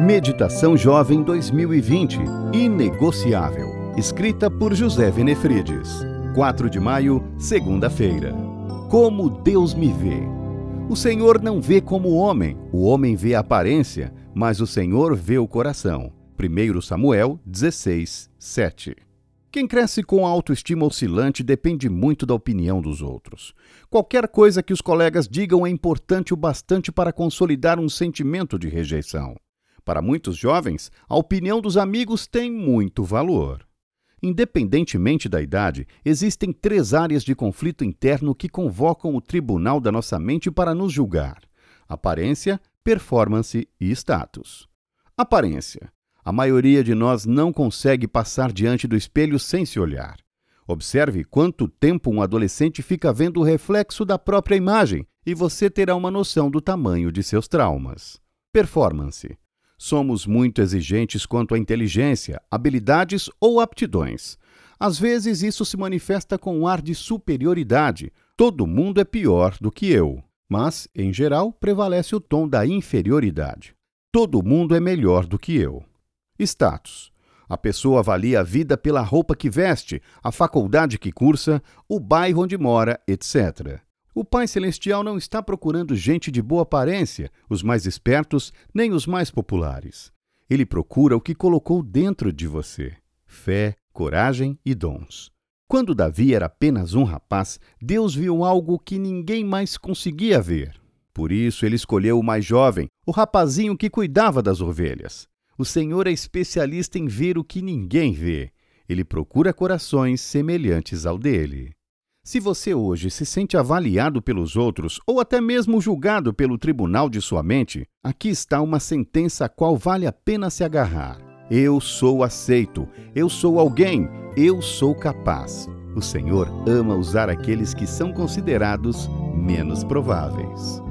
Meditação Jovem 2020 Inegociável. Escrita por José Venefrides. 4 de maio, segunda-feira. Como Deus me vê. O Senhor não vê como o homem, o homem vê a aparência, mas o Senhor vê o coração. 1 Samuel 16, 7. Quem cresce com a autoestima oscilante depende muito da opinião dos outros. Qualquer coisa que os colegas digam é importante o bastante para consolidar um sentimento de rejeição. Para muitos jovens, a opinião dos amigos tem muito valor. Independentemente da idade, existem três áreas de conflito interno que convocam o tribunal da nossa mente para nos julgar: aparência, performance e status. Aparência. A maioria de nós não consegue passar diante do espelho sem se olhar. Observe quanto tempo um adolescente fica vendo o reflexo da própria imagem e você terá uma noção do tamanho de seus traumas. Performance. Somos muito exigentes quanto à inteligência, habilidades ou aptidões. Às vezes isso se manifesta com um ar de superioridade. Todo mundo é pior do que eu. Mas, em geral, prevalece o tom da inferioridade. Todo mundo é melhor do que eu. Status. A pessoa avalia a vida pela roupa que veste, a faculdade que cursa, o bairro onde mora, etc. O Pai Celestial não está procurando gente de boa aparência, os mais espertos, nem os mais populares. Ele procura o que colocou dentro de você: fé, coragem e dons. Quando Davi era apenas um rapaz, Deus viu algo que ninguém mais conseguia ver. Por isso ele escolheu o mais jovem, o rapazinho que cuidava das ovelhas. O Senhor é especialista em ver o que ninguém vê. Ele procura corações semelhantes ao dele. Se você hoje se sente avaliado pelos outros ou até mesmo julgado pelo tribunal de sua mente, aqui está uma sentença a qual vale a pena se agarrar. Eu sou aceito, eu sou alguém, eu sou capaz. O Senhor ama usar aqueles que são considerados menos prováveis.